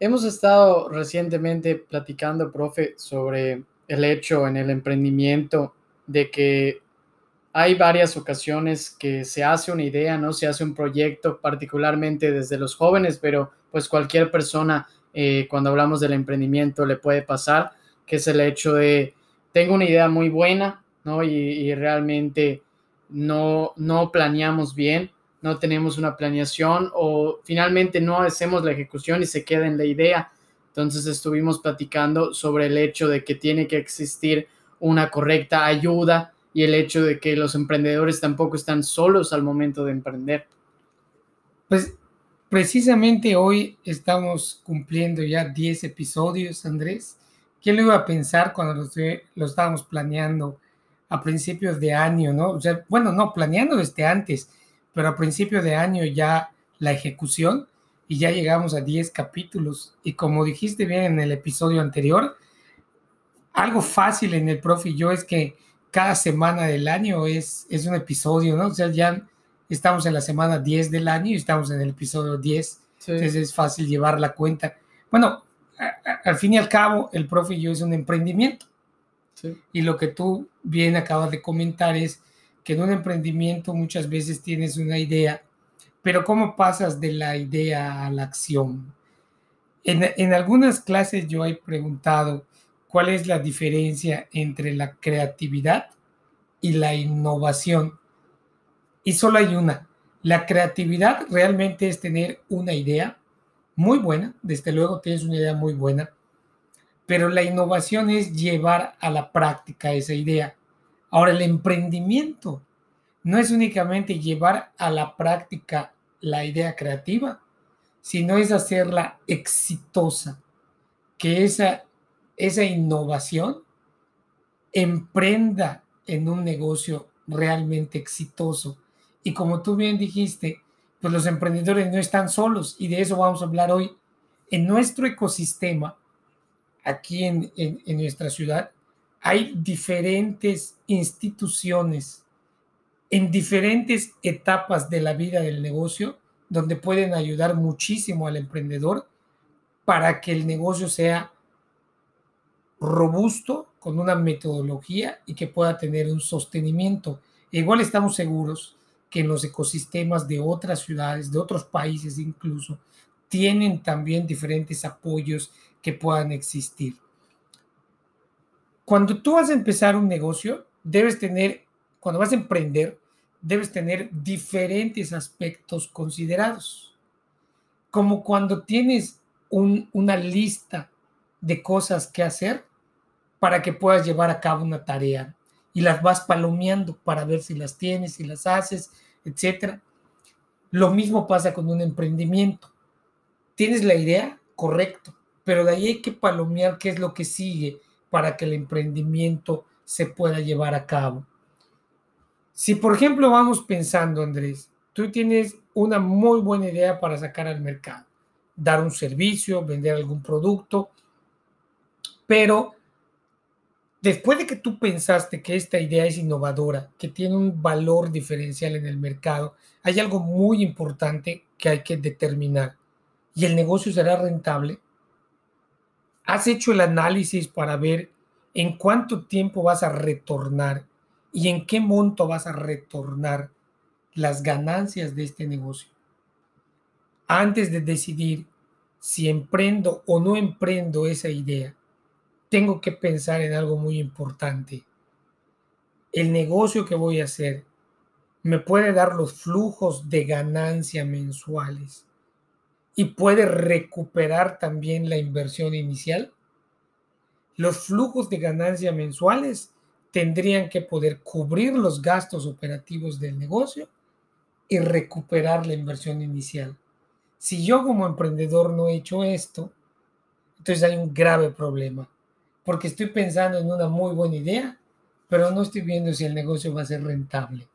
Hemos estado recientemente platicando, profe, sobre el hecho en el emprendimiento de que hay varias ocasiones que se hace una idea, ¿no? Se hace un proyecto, particularmente desde los jóvenes, pero pues cualquier persona, eh, cuando hablamos del emprendimiento, le puede pasar, que es el hecho de, tengo una idea muy buena, ¿no? Y, y realmente no, no planeamos bien, no tenemos una planeación o finalmente no hacemos la ejecución y se queda en la idea. Entonces estuvimos platicando sobre el hecho de que tiene que existir una correcta ayuda y el hecho de que los emprendedores tampoco están solos al momento de emprender. Pues precisamente hoy estamos cumpliendo ya 10 episodios, Andrés. ¿Quién lo iba a pensar cuando lo, lo estábamos planeando a principios de año, ¿no? Bueno, no, planeando desde antes, pero a principio de año ya la ejecución y ya llegamos a 10 capítulos. Y como dijiste bien en el episodio anterior, algo fácil en el profe y yo es que cada semana del año es, es un episodio, ¿no? O sea, ya estamos en la semana 10 del año y estamos en el episodio 10. Entonces es fácil llevar la cuenta. Bueno, al fin y al cabo, el profe y yo es un emprendimiento. Y lo que tú bien acabas de comentar es que en un emprendimiento muchas veces tienes una idea, pero ¿cómo pasas de la idea a la acción? En, en algunas clases yo he preguntado cuál es la diferencia entre la creatividad y la innovación. Y solo hay una. La creatividad realmente es tener una idea muy buena, desde luego tienes una idea muy buena, pero la innovación es llevar a la práctica esa idea. Ahora, el emprendimiento no es únicamente llevar a la práctica la idea creativa, sino es hacerla exitosa, que esa, esa innovación emprenda en un negocio realmente exitoso. Y como tú bien dijiste, pues los emprendedores no están solos y de eso vamos a hablar hoy. En nuestro ecosistema, aquí en, en, nuestra ciudad, hay diferentes instituciones en diferentes etapas de la vida del negocio donde pueden ayudar muchísimo al emprendedor para que el negocio sea robusto, con una metodología y que pueda tener un sostenimiento. E igual estamos seguros que en los ecosistemas de otras ciudades, de otros países incluso, tienen también diferentes apoyos que puedan existir. Cuando tú vas a empezar un negocio, debes tener, cuando vas a emprender, debes tener diferentes aspectos considerados. Como cuando tienes una lista de cosas que hacer para que puedas llevar a cabo una tarea y las vas palomeando para ver si las tienes, si las haces, etc. Lo mismo pasa con un emprendimiento. Tienes la idea, correcto, pero de ahí hay que palomear qué es lo que sigue para que el emprendimiento se pueda llevar a cabo. Si por ejemplo vamos pensando, Andrés, tú tienes una muy buena idea para sacar al mercado, dar un servicio, vender algún producto, pero después de que tú pensaste que esta idea es innovadora, que tiene un valor diferencial en el mercado, hay algo muy importante que hay que determinar. ¿Y el negocio será rentable? ¿Has hecho el análisis para ver en cuánto tiempo vas a retornar y en qué monto vas a retornar las ganancias de este negocio? Antes de decidir si emprendo o no emprendo esa idea, tengo que pensar en algo muy importante. El negocio que voy a hacer me puede dar los flujos de ganancia mensuales y puede recuperar también la inversión inicial, los flujos de ganancia mensuales tendrían que poder cubrir los gastos operativos del negocio y recuperar la inversión inicial. Si yo como emprendedor no he hecho esto, entonces hay un grave problema, porque estoy pensando en una muy buena idea, pero no estoy viendo si el negocio va a ser rentable.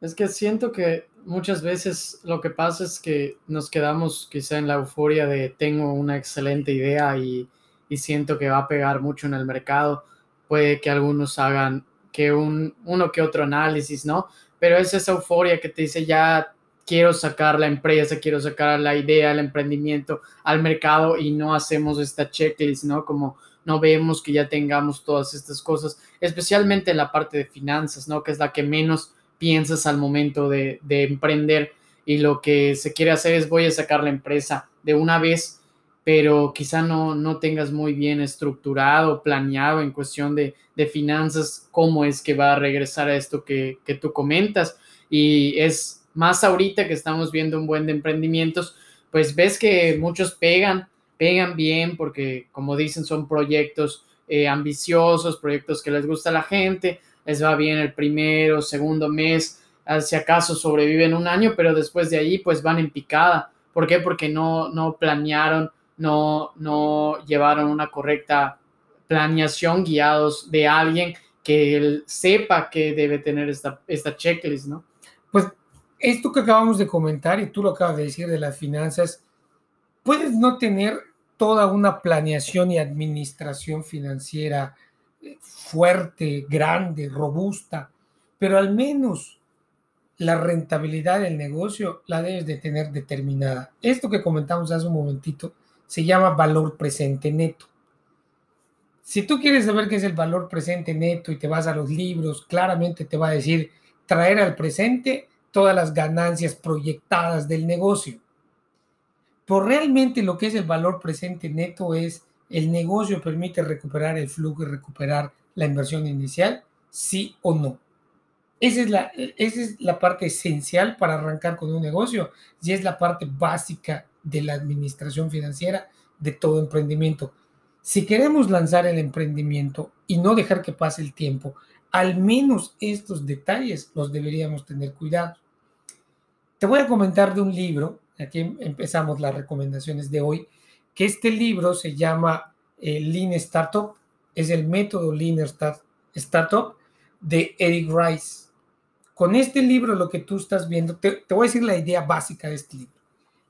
Es que siento que muchas veces lo que pasa es que nos quedamos quizá en la euforia de tengo una excelente idea y, y siento que va a pegar mucho en el mercado. Puede que algunos hagan que un, uno que otro análisis, ¿no? Pero es esa euforia que te dice ya quiero sacar la empresa, quiero sacar la idea, el emprendimiento al mercado y no hacemos esta checklist, ¿no? Como no vemos que ya tengamos todas estas cosas, especialmente en la parte de finanzas, ¿no? Que es la que menos piensas al momento de, de emprender y lo que se quiere hacer es voy a sacar la empresa de una vez, pero quizá no, no tengas muy bien estructurado, planeado en cuestión de, de finanzas, cómo es que va a regresar a esto que, que tú comentas. Y es más ahorita que estamos viendo un buen de emprendimientos, pues ves que muchos pegan, pegan bien porque, como dicen, son proyectos eh, ambiciosos, proyectos que les gusta a la gente, les va bien el primero, segundo mes, si acaso sobreviven un año, pero después de ahí pues van en picada. ¿Por qué? Porque no, no planearon, no, no llevaron una correcta planeación guiados de alguien que él sepa que debe tener esta, esta checklist, ¿no? Pues esto que acabamos de comentar y tú lo acabas de decir de las finanzas, puedes no tener toda una planeación y administración financiera fuerte, grande, robusta, pero al menos la rentabilidad del negocio la debes de tener determinada. Esto que comentamos hace un momentito se llama valor presente neto. Si tú quieres saber qué es el valor presente neto y te vas a los libros, claramente te va a decir traer al presente todas las ganancias proyectadas del negocio. Por realmente lo que es el valor presente neto es el negocio permite recuperar el flujo y recuperar la inversión inicial, sí o no. Esa es, la, esa es la parte esencial para arrancar con un negocio y es la parte básica de la administración financiera de todo emprendimiento. Si queremos lanzar el emprendimiento y no dejar que pase el tiempo, al menos estos detalles los deberíamos tener cuidado. Te voy a comentar de un libro, aquí empezamos las recomendaciones de hoy, que este libro se llama eh, Lean Startup, es el método Lean Startup de Eric Rice. Con este libro lo que tú estás viendo, te, te voy a decir la idea básica de este libro.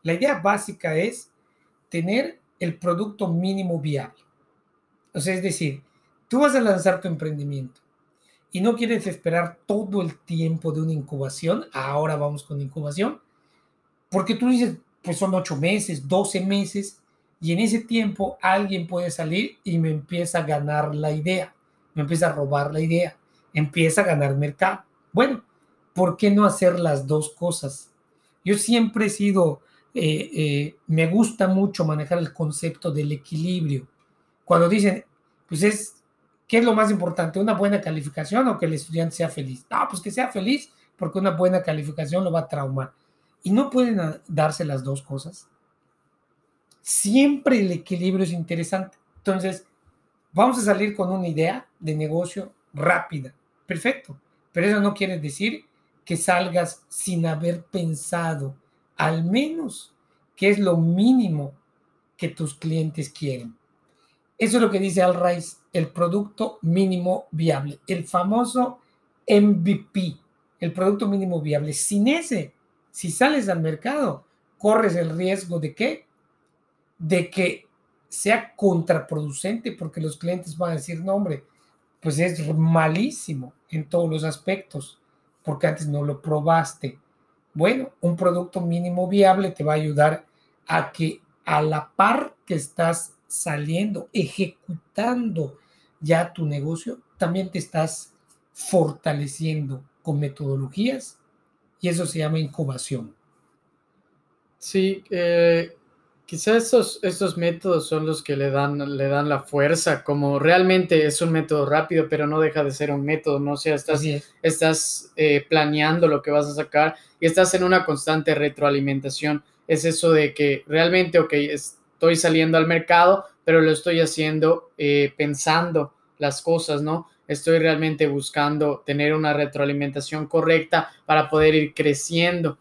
La idea básica es tener el producto mínimo viable. O sea, es decir, tú vas a lanzar tu emprendimiento y no quieres esperar todo el tiempo de una incubación, ahora vamos con incubación, porque tú dices, pues son ocho meses, doce meses, y en ese tiempo alguien puede salir y me empieza a ganar la idea, me empieza a robar la idea, empieza a ganar mercado. Bueno, ¿por qué no hacer las dos cosas? Yo siempre he sido, eh, eh, me gusta mucho manejar el concepto del equilibrio. Cuando dicen, pues es ¿Qué es lo más importante? ¿Una buena calificación o que el estudiante sea feliz? No, pues que sea feliz porque una buena calificación lo va a traumar. Y no pueden darse las dos cosas. Siempre el equilibrio es interesante. Entonces, vamos a salir con una idea de negocio rápida. Perfecto. Pero eso no quiere decir que salgas sin haber pensado al menos qué es lo mínimo que tus clientes quieren. Eso es lo que dice Al Rice el producto mínimo viable, el famoso MVP, el producto mínimo viable. Sin ese, si sales al mercado, corres el riesgo de qué? De que sea contraproducente porque los clientes van a decir, no, pues es malísimo en todos los aspectos porque antes no lo probaste. Bueno, un producto mínimo viable te va a ayudar a que a la par que estás saliendo, ejecutando ya tu negocio, también te estás fortaleciendo con metodologías y eso se llama incubación. Sí, eh, quizás estos, estos métodos son los que le dan, le dan la fuerza, como realmente es un método rápido, pero no deja de ser un método, ¿no? O sea, estás, estás eh, planeando lo que vas a sacar y estás en una constante retroalimentación. Es eso de que realmente, ok, estoy saliendo al mercado, pero lo estoy haciendo eh, pensando las cosas, ¿no? Estoy realmente buscando tener una retroalimentación correcta para poder ir creciendo.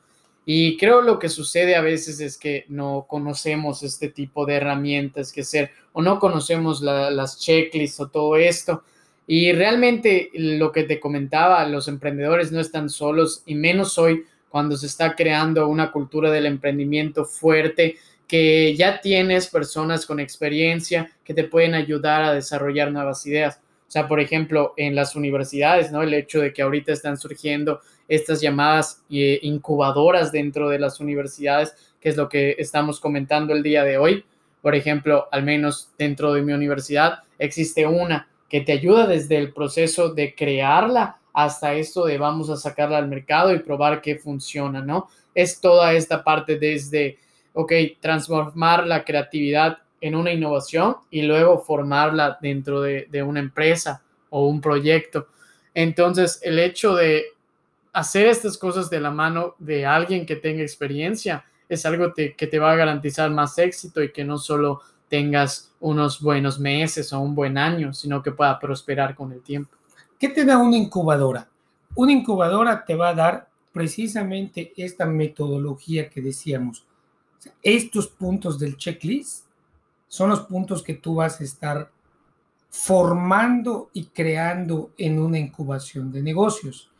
Y creo lo que sucede a veces es que no conocemos este tipo de herramientas que hacer o no conocemos las checklists o todo esto. Y realmente lo que te comentaba, los emprendedores no están solos y menos hoy cuando se está creando una cultura del emprendimiento fuerte, que ya tienes personas con experiencia que te pueden ayudar a desarrollar nuevas ideas. O sea, por ejemplo, en las universidades, ¿no? El hecho de que ahorita están surgiendo estas llamadas eh, incubadoras dentro de las universidades, que es lo que estamos comentando el día de hoy. Por ejemplo, al menos dentro de mi universidad existe una que te ayuda desde el proceso de crearla hasta esto de vamos a sacarla al mercado y probar que funciona, ¿no? Es toda esta parte desde, ok, transformar la creatividad en una innovación y luego formarla dentro de, de una empresa o un proyecto. Entonces, el hecho de hacer estas cosas de la mano de alguien que tenga experiencia es algo que te va a garantizar más éxito y que no solo tengas unos buenos meses o un buen año, sino que pueda prosperar con el tiempo. ¿Qué te da una incubadora? Una incubadora te va a dar precisamente esta metodología que decíamos. Estos puntos del checklist son los puntos que tú vas a estar formando y creando en una incubación de negocios.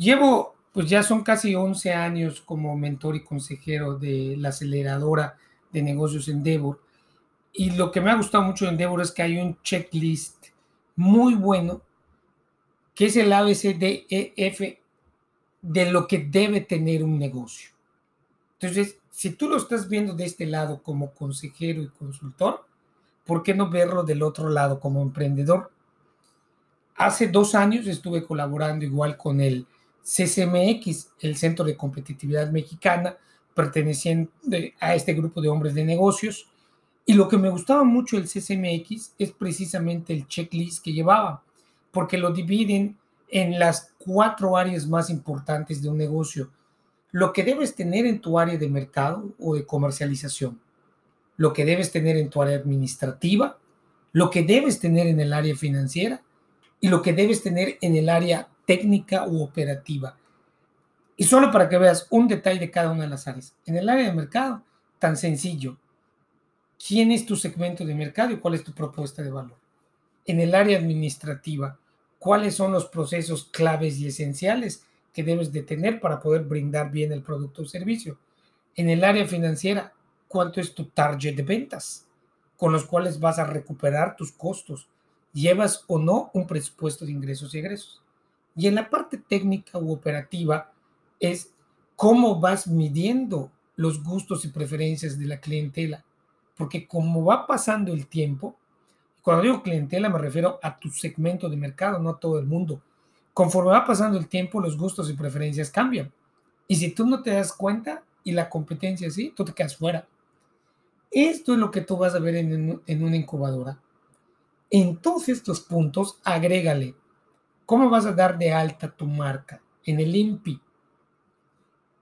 Llevo, pues ya son casi 11 años como mentor y consejero de la aceleradora de negocios Endeavor. Y lo que me ha gustado mucho de Endeavor es que hay un checklist muy bueno, que es el ABCDEF de lo que debe tener un negocio. Entonces, si tú lo estás viendo de este lado como consejero y consultor, ¿por qué no verlo del otro lado como emprendedor? Hace dos años estuve colaborando igual con el CCMX, el Centro de Competitividad Mexicana, perteneciente a este grupo de hombres de negocios. Y lo que me gustaba mucho del CCMX es precisamente el checklist que llevaba, porque lo dividen en las cuatro áreas más importantes de un negocio. Lo que debes tener en tu área de mercado o de comercialización, lo que debes tener en tu área administrativa, lo que debes tener en el área financiera y lo que debes tener en el área técnica u operativa. Y solo para que veas un detalle de cada una de las áreas. En el área de mercado, tan sencillo. ¿Quién es tu segmento de mercado y cuál es tu propuesta de valor? En el área administrativa, ¿cuáles son los procesos claves y esenciales que debes de tener para poder brindar bien el producto o servicio? En el área financiera, ¿cuánto es tu target de ventas con los cuales vas a recuperar tus costos? ¿Llevas o no un presupuesto de ingresos y egresos? Y en la parte técnica u operativa, es cómo vas midiendo los gustos y preferencias de la clientela. Porque como va pasando el tiempo, cuando digo clientela me refiero a tu segmento de mercado, no a todo el mundo. Conforme va pasando el tiempo, los gustos y preferencias cambian. Y si tú no te das cuenta y la competencia sí, tú te quedas fuera. Esto es lo que tú vas a ver en, en una incubadora. En todos estos puntos, agrégale cómo vas a dar de alta tu marca en el INPI,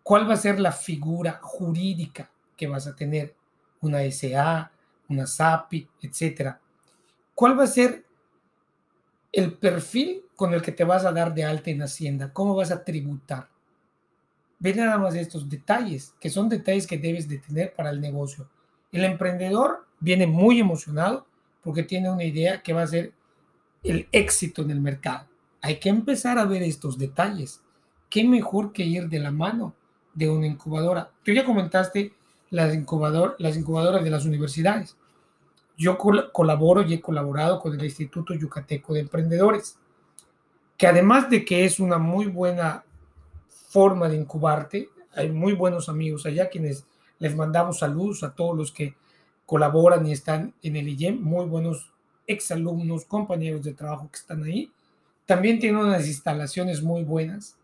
¿Cuál va a ser la figura jurídica que vas a tener? Una SA, una SAPI, etcétera. ¿Cuál va a ser el perfil con el que te vas a dar de alta en Hacienda? ¿Cómo vas a tributar? Ve nada más estos detalles, que son detalles que debes de tener para el negocio. El emprendedor viene muy emocionado porque tiene una idea que va a ser el éxito en el mercado. Hay que empezar a ver estos detalles. ¿Qué mejor que ir de la mano de una incubadora. Tú ya comentaste las, incubador, las incubadoras de las universidades. Yo colaboro y he colaborado con el Instituto Yucateco de Emprendedores, que además de que es una muy buena forma de incubarte, hay muy buenos amigos allá quienes les mandamos saludos a todos los que colaboran y están en el IEM, muy buenos exalumnos, compañeros de trabajo que están ahí. También tiene unas instalaciones muy buenas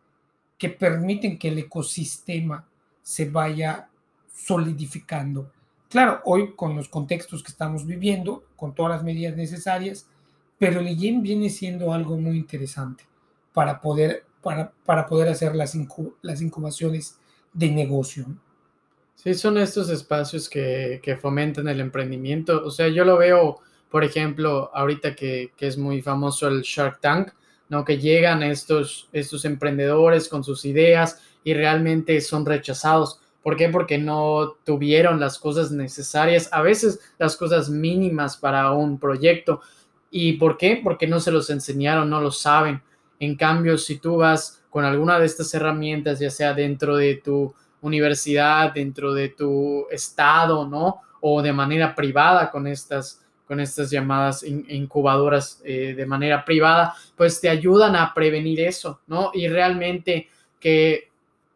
que permiten que el ecosistema se vaya solidificando. Claro, hoy con los contextos que estamos viviendo, con todas las medidas necesarias, pero el IEM viene siendo algo muy interesante para poder, para, para poder hacer las, las incubaciones de negocio. Sí, son estos espacios que, que, fomentan el emprendimiento. O sea, yo lo veo, por ejemplo, ahorita que, que es muy famoso el Shark Tank, Que llegan estos, estos emprendedores con sus ideas y realmente son rechazados. ¿Por qué? Porque no tuvieron las cosas necesarias, a veces las cosas mínimas para un proyecto. ¿Y por qué? Porque no se los enseñaron, no lo saben. En cambio, si tú vas con alguna de estas herramientas, ya sea dentro de tu universidad, dentro de tu estado, ¿no? O de manera privada con estas, con estas llamadas incubadoras eh, de manera privada, pues te ayudan a prevenir eso, ¿no? Y realmente que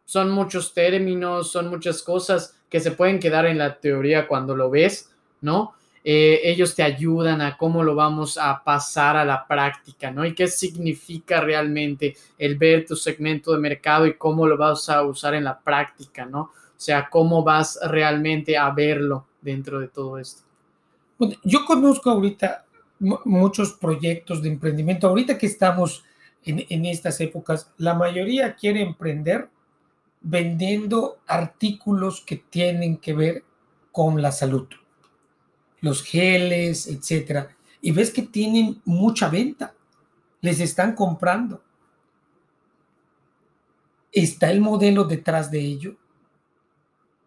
son muchos términos, son muchas cosas que se pueden quedar en la teoría cuando lo ves, ¿no? Eh, ellos te ayudan a cómo lo vamos a pasar a la práctica, ¿no? Y qué significa realmente el ver tu segmento de mercado y cómo lo vas a usar en la práctica, ¿no? O sea, cómo vas realmente a verlo dentro de todo esto. Yo conozco ahorita muchos proyectos de emprendimiento. Ahorita que estamos en, estas épocas, la mayoría quiere emprender vendiendo artículos que tienen que ver con la salud los geles, etcétera, y ves que tienen mucha venta, les están comprando. ¿Está el modelo detrás de ello?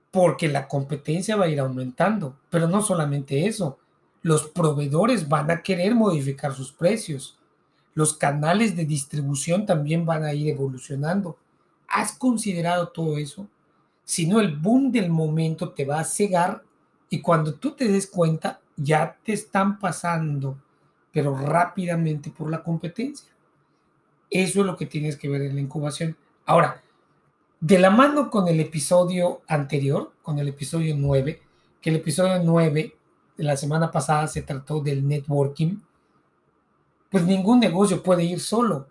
Porque la competencia va a ir aumentando, pero no solamente eso, los proveedores van a querer modificar sus precios, los canales de distribución también van a ir evolucionando. ¿Has considerado todo eso? Si no, el boom del momento te va a cegar y cuando tú te des cuenta, ya te están pasando, pero rápidamente por la competencia. Eso es lo que tienes que ver en la incubación. Ahora, de la mano con el episodio anterior, con el episodio 9, que el episodio 9 de la semana pasada se trató del networking, pues ningún negocio puede ir solo.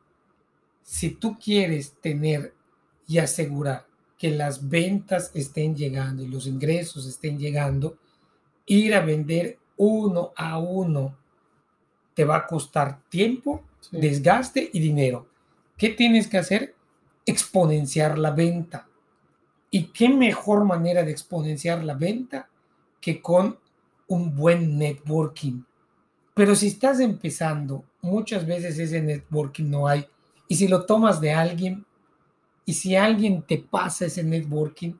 Si tú quieres tener y asegurar que las ventas estén llegando y los ingresos estén llegando, ir a vender uno a uno te va a costar tiempo, desgaste y dinero. ¿Qué tienes que hacer? Exponenciar la venta. ¿Y qué mejor manera de exponenciar la venta que con un buen networking? Pero si estás empezando, muchas veces ese networking no hay. Y si lo tomas de alguien, y si alguien te pasa ese networking,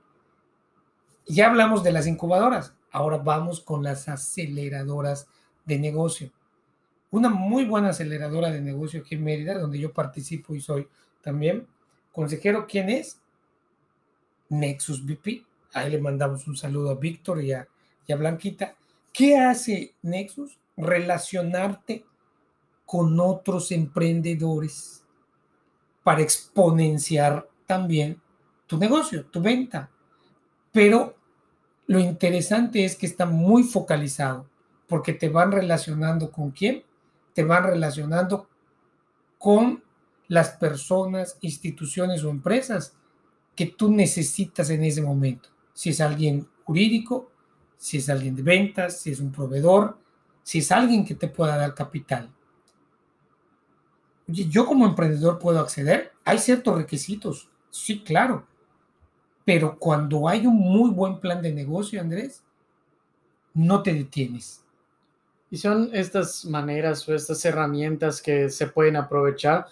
ya hablamos de las incubadoras. Ahora vamos con las aceleradoras de negocio. Una muy buena aceleradora de negocio aquí en Mérida, donde yo participo y soy también consejero. ¿Quién es? Nexus VP. Ahí le mandamos un saludo a Víctor y a, y a Blanquita. ¿Qué hace Nexus? Relacionarte con otros emprendedores para exponenciar también tu negocio, tu venta. Pero lo interesante es que está muy focalizado porque te van relacionando con quién? Te van relacionando con las personas, instituciones o empresas que tú necesitas en ese momento. Si es alguien jurídico, si es alguien de ventas, si es un proveedor, si es alguien que te pueda dar capital. yo como emprendedor puedo acceder. Hay ciertos requisitos. Sí, claro. Pero cuando hay un muy buen plan de negocio, Andrés, no te detienes. Y son estas maneras o estas herramientas que se pueden aprovechar,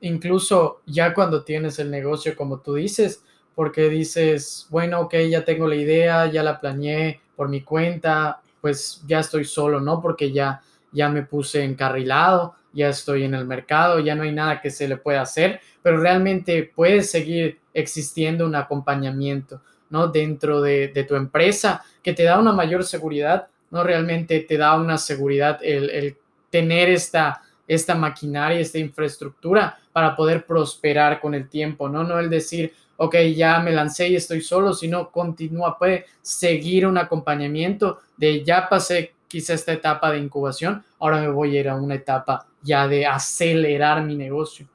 incluso ya cuando tienes el negocio, como tú dices, porque dices, bueno, ok, ya tengo la idea, ya la planeé por mi cuenta, pues ya estoy solo, ¿no? Porque ya, ya me puse encarrilado, ya estoy en el mercado, ya no hay nada que se le pueda hacer, pero realmente puedes seguir existiendo un acompañamiento, ¿no? Dentro de, tu empresa que te da una mayor seguridad, ¿no? Realmente te da una seguridad el, tener esta, esta maquinaria, esta infraestructura para poder prosperar con el tiempo, ¿no? No el decir, ok, ya me lancé y estoy solo, sino continúa, puede seguir un acompañamiento de ya pasé quizá esta etapa de incubación, ahora me voy a ir a una etapa ya de acelerar mi negocio.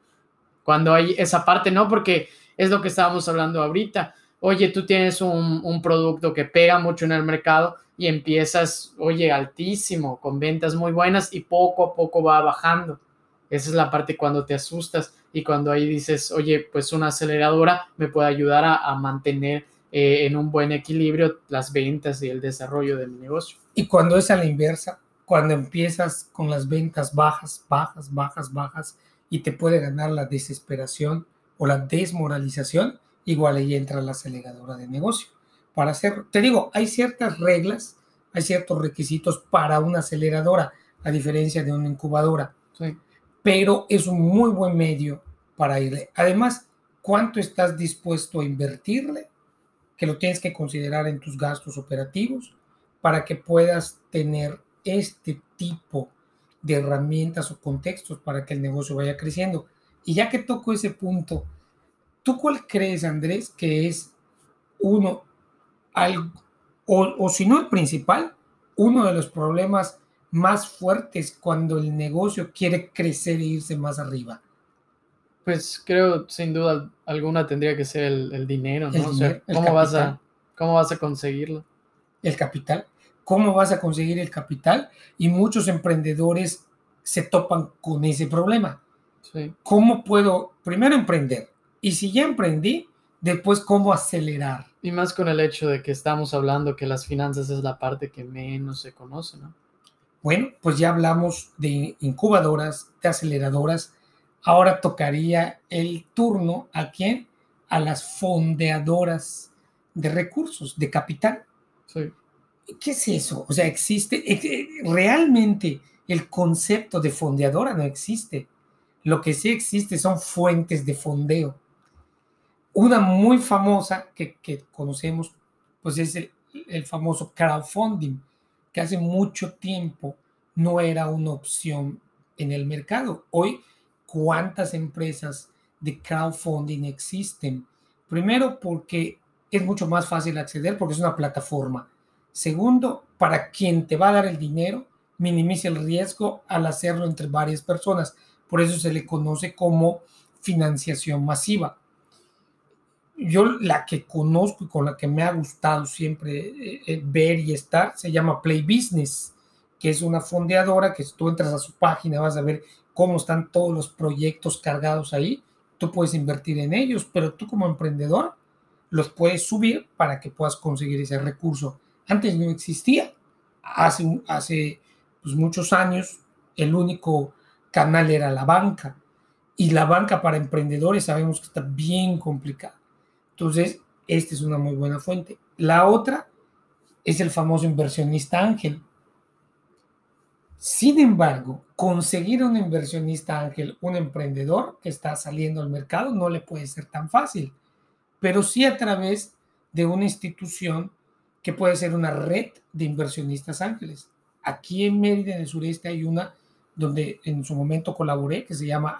Cuando hay esa parte, no, porque es lo que estábamos hablando ahorita. Oye, tú tienes un, producto que pega mucho en el mercado y empiezas, oye, altísimo, con ventas muy buenas y poco a poco va bajando. Esa es la parte cuando te asustas y cuando ahí dices, oye, pues una aceleradora me puede ayudar a mantener eh, en un buen equilibrio las ventas y el desarrollo de mi negocio. Y cuando es a la inversa, cuando empiezas con las ventas bajas, bajas, bajas, bajas, y te puede ganar la desesperación o la desmoralización, igual ahí entra la aceleradora de negocio. Para hacerlo, te digo, hay ciertas reglas, hay ciertos requisitos para una aceleradora, a diferencia de una incubadora, pero es un muy buen medio para irle. Además, ¿cuánto estás dispuesto a invertirle? Que lo tienes que considerar en tus gastos operativos para que puedas tener este tipo de herramientas o contextos para que el negocio vaya creciendo. Y ya que toco ese punto, ¿tú cuál crees, Andrés, que es uno, o, o si no el principal, uno de los problemas más fuertes cuando el negocio quiere crecer e irse más arriba? Pues creo, sin duda alguna, tendría que ser el, dinero, ¿no? o sea, ¿cómo vas, a, ¿cómo vas a conseguirlo? El capital. ¿Cómo vas a conseguir el capital? Y muchos emprendedores se topan con ese problema. ¿Cómo puedo primero emprender? Y si ya emprendí, después cómo acelerar. Y más con el hecho de que estamos hablando que las finanzas es la parte que menos se conoce, ¿no? Bueno, pues ya hablamos de incubadoras, de aceleradoras. Ahora tocaría el turno a quién? A las fondeadoras de recursos, de capital. Sí. ¿Qué es eso? O sea, existe, eh, realmente el concepto de fondeadora no existe. Lo que sí existe son fuentes de fondeo. Una muy famosa que, conocemos, pues es el, el famoso crowdfunding, que hace mucho tiempo no era una opción en el mercado. Hoy, ¿cuántas empresas de crowdfunding existen? Primero, porque es mucho más fácil acceder, porque es una plataforma. Segundo, para quien te va a dar el dinero, minimiza el riesgo al hacerlo entre varias personas. Por eso se le conoce como financiación masiva. Yo la que conozco y con la que me ha gustado siempre eh, eh, ver y estar se llama Play Business, que es una fondeadora que si tú entras a su página vas a ver cómo están todos los proyectos cargados ahí. Tú puedes invertir en ellos, pero tú como emprendedor los puedes subir para que puedas conseguir ese recurso. Antes no existía. Hace, hace pues, muchos años el único canal era la banca. Y la banca para emprendedores sabemos que está bien complicada. Entonces, esta es una muy buena fuente. La otra es el famoso inversionista ángel. Sin embargo, conseguir un inversionista ángel, un emprendedor que está saliendo al mercado, no le puede ser tan fácil, pero sí a través de una institución que puede ser una red de inversionistas ángeles. Aquí en Mérida, en el sureste, hay una donde en su momento colaboré, que se llama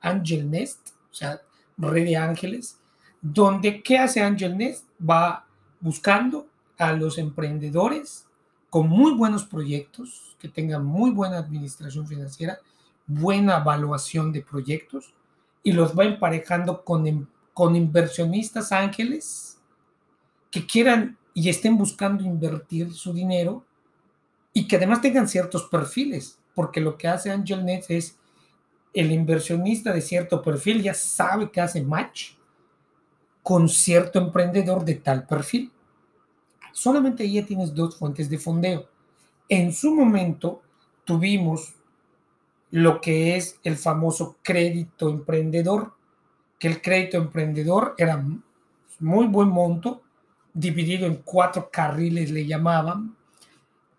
Angel Nest, o sea, red de ángeles, donde ¿qué hace Angel Nest? Va buscando a los emprendedores con muy buenos proyectos, que tengan muy buena administración financiera, buena evaluación de proyectos, y los va emparejando con, con inversionistas ángeles que quieran y estén buscando invertir su dinero y que además tengan ciertos perfiles, porque lo que hace AngelNet es el inversionista de cierto perfil ya sabe que hace match con cierto emprendedor de tal perfil. Solamente ahí ya tienes dos fuentes de fondeo. En su momento tuvimos lo que es el famoso crédito emprendedor, que el crédito emprendedor era muy buen monto, dividido en cuatro carriles le llamaban,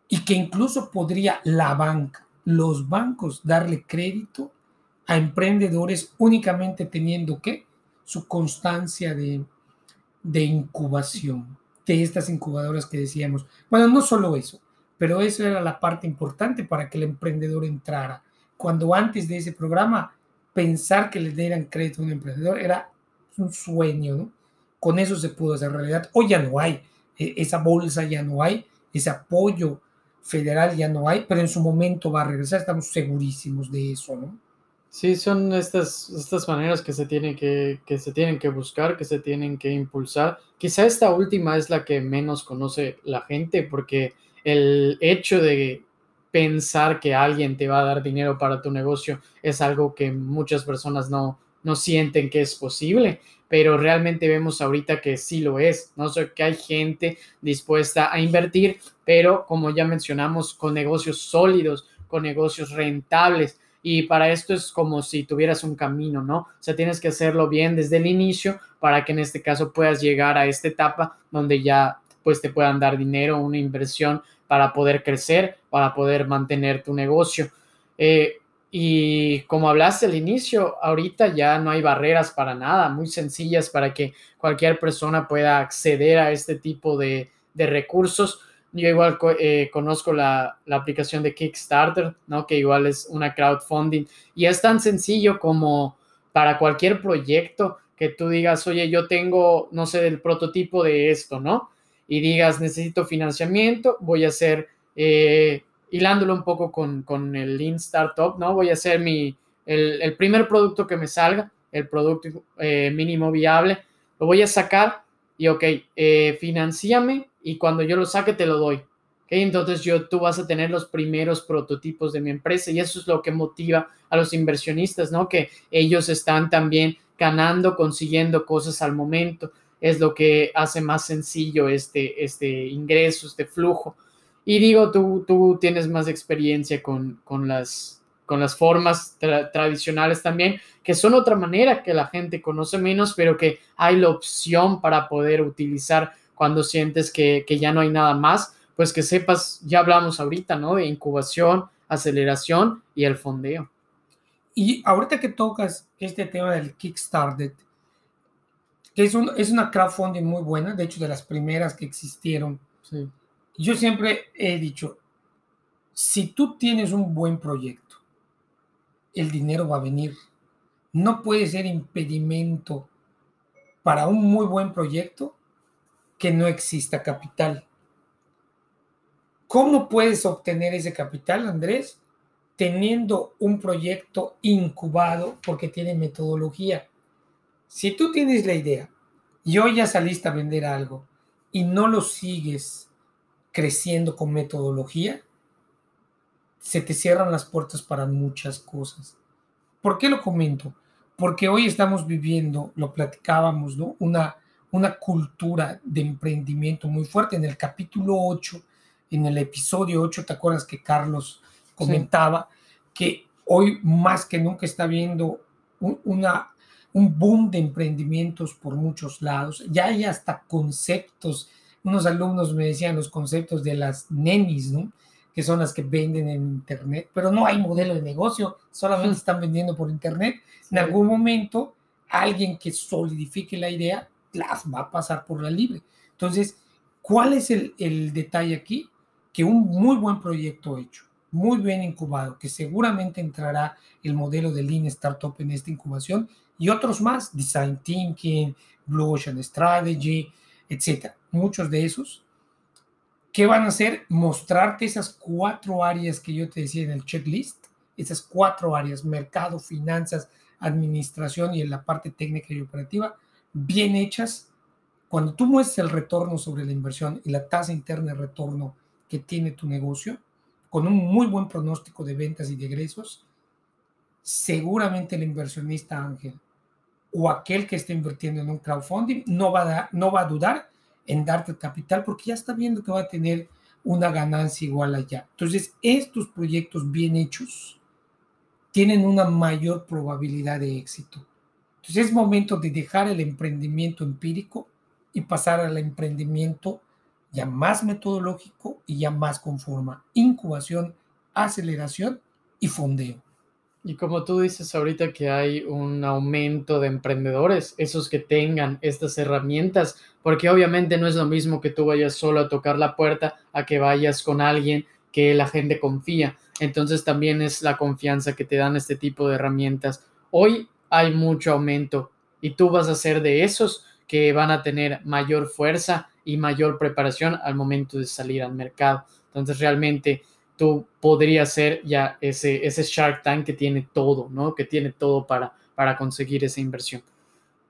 y que incluso podría la banca, los bancos, darle crédito a emprendedores únicamente teniendo que su constancia de, de incubación, de estas incubadoras que decíamos. Bueno, no solo eso, pero eso era la parte importante para que el emprendedor entrara. Cuando antes de ese programa, pensar que le dieran crédito a un emprendedor era un sueño, ¿no? Con eso se pudo hacer realidad. Hoy ya no hay, e, esa bolsa ya no hay, ese apoyo federal ya no hay, pero en su momento va a regresar, estamos segurísimos de eso, ¿no? Sí, son estas, estas maneras que se, tienen que, que se tienen que buscar, que se tienen que impulsar. Quizá esta última es la que menos conoce la gente, porque el hecho de pensar que alguien te va a dar dinero para tu negocio es algo que muchas personas no, no sienten que es posible, pero realmente vemos ahorita que sí lo es, ¿no? sé que hay gente dispuesta a invertir, pero como ya mencionamos, con negocios sólidos, con negocios rentables, Y para esto es como si tuvieras un camino, ¿no? O sea, tienes que hacerlo bien desde el inicio para que en este caso puedas llegar a esta etapa donde ya pues te puedan dar dinero, una inversión para poder crecer, para poder mantener tu negocio. Eh, y como hablaste al inicio, ahorita ya no hay barreras para nada, muy sencillas para que cualquier persona pueda acceder a este tipo de, de recursos. Yo igual eh, conozco la, la, aplicación de Kickstarter, ¿no? que igual es una crowdfunding y es tan sencillo como para cualquier proyecto que tú digas, oye, yo tengo, no sé, el prototipo de esto, ¿no? Y digas, necesito financiamiento, voy a hacer, eh, hilándolo un poco con, con, el Lean Startup, ¿no? Voy a hacer mi, el, el primer producto que me salga, el producto eh, mínimo viable, lo voy a sacar y, ok, eh, financiame y cuando yo lo saque te lo doy. Entonces yo, tú vas a tener los primeros prototipos de mi empresa y eso es lo que motiva a los inversionistas, ¿no? Que ellos están también ganando, consiguiendo cosas al momento. Es lo que hace más sencillo este, este ingreso, este flujo. Y digo, tú, tú tienes más experiencia con, con las, con las formas tradicionales también, que son otra manera que la gente conoce menos, pero que hay la opción para poder utilizar cuando sientes que, ya no hay nada más, pues que sepas, ya hablamos ahorita, ¿no? De incubación, aceleración y el fondeo. Y ahorita que tocas este tema del Kickstarter, que es, un, es una crowdfunding muy buena, de hecho de las primeras que existieron. Yo siempre he dicho, si tú tienes un buen proyecto, el dinero va a venir. No puede ser impedimento para un muy buen proyecto que no exista capital. ¿Cómo puedes obtener ese capital, Andrés? Teniendo un proyecto incubado porque tiene metodología. Si tú tienes la idea y hoy ya saliste a vender algo y no lo sigues creciendo con metodología, se te cierran las puertas para muchas cosas. ¿Por qué lo comento? Porque hoy estamos viviendo, lo platicábamos, ¿no? Una, una cultura de emprendimiento muy fuerte. En el capítulo 8, en el episodio 8, ¿te acuerdas que Carlos comentaba que hoy más que nunca está viendo una, un boom de emprendimientos por muchos lados? Ya hay hasta conceptos. Unos alumnos me decían los conceptos de las nenis, ¿no? que son las que venden en Internet, pero no hay modelo de negocio, solamente están vendiendo por Internet. En algún momento, alguien que solidifique la idea las va a pasar por la libre. Entonces, ¿cuál es el, detalle aquí? Que un muy buen proyecto hecho, muy bien incubado, que seguramente entrará el modelo de Lean Startup en esta incubación y otros más, Design Thinking, Blue Ocean Strategy, etcétera. Muchos de esos ¿Qué van a hacer? Mostrarte esas cuatro áreas que yo te decía en el checklist, esas cuatro áreas, mercado, finanzas, administración y en la parte técnica y operativa, bien hechas. Cuando tú muestres el retorno sobre la inversión y la tasa interna de retorno que tiene tu negocio, con un muy buen pronóstico de ventas y de egresos, seguramente el inversionista Ángel o aquel que esté invirtiendo en un crowdfunding no va a, no va a dudar en darte capital porque ya está viendo que va a tener una ganancia igual allá. Entonces, estos proyectos bien hechos tienen una mayor probabilidad de éxito. Entonces, es momento de dejar el emprendimiento empírico y pasar al emprendimiento ya más metodológico y ya más con forma. Incubación, aceleración y fondeo. Y como tú dices ahorita que hay un aumento de emprendedores, esos que tengan estas herramientas, porque obviamente no es lo mismo que tú vayas solo a tocar la puerta a que vayas con alguien que la gente confía. Entonces también es la confianza que te dan este tipo de herramientas. Hoy hay mucho aumento y tú vas a ser de esos que van a tener mayor fuerza y mayor preparación al momento de salir al mercado. Entonces realmente tú podrías ser ya ese, ese Shark Tank que tiene todo, ¿no? Que tiene todo para, para conseguir esa inversión.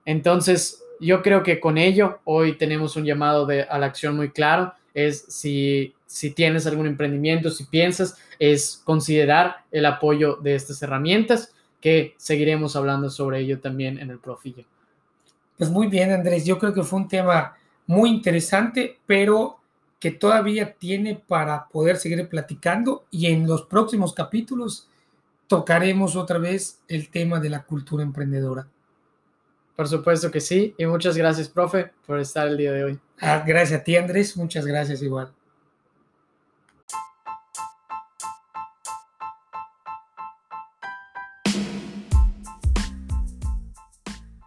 Entonces, yo creo que con ello hoy tenemos un llamado de, a la acción muy claro. Es si, si tienes algún emprendimiento, si piensas, es considerar el apoyo de estas herramientas, que seguiremos hablando sobre ello también en el profillo. Pues muy bien, Andrés. Yo creo que fue un tema muy interesante, pero que todavía tiene para poder seguir platicando y en los próximos capítulos tocaremos otra vez el tema de la cultura emprendedora. Por supuesto que sí. Y muchas gracias, profe, por estar el día de hoy. Ah, gracias a ti, Andrés. Muchas gracias igual.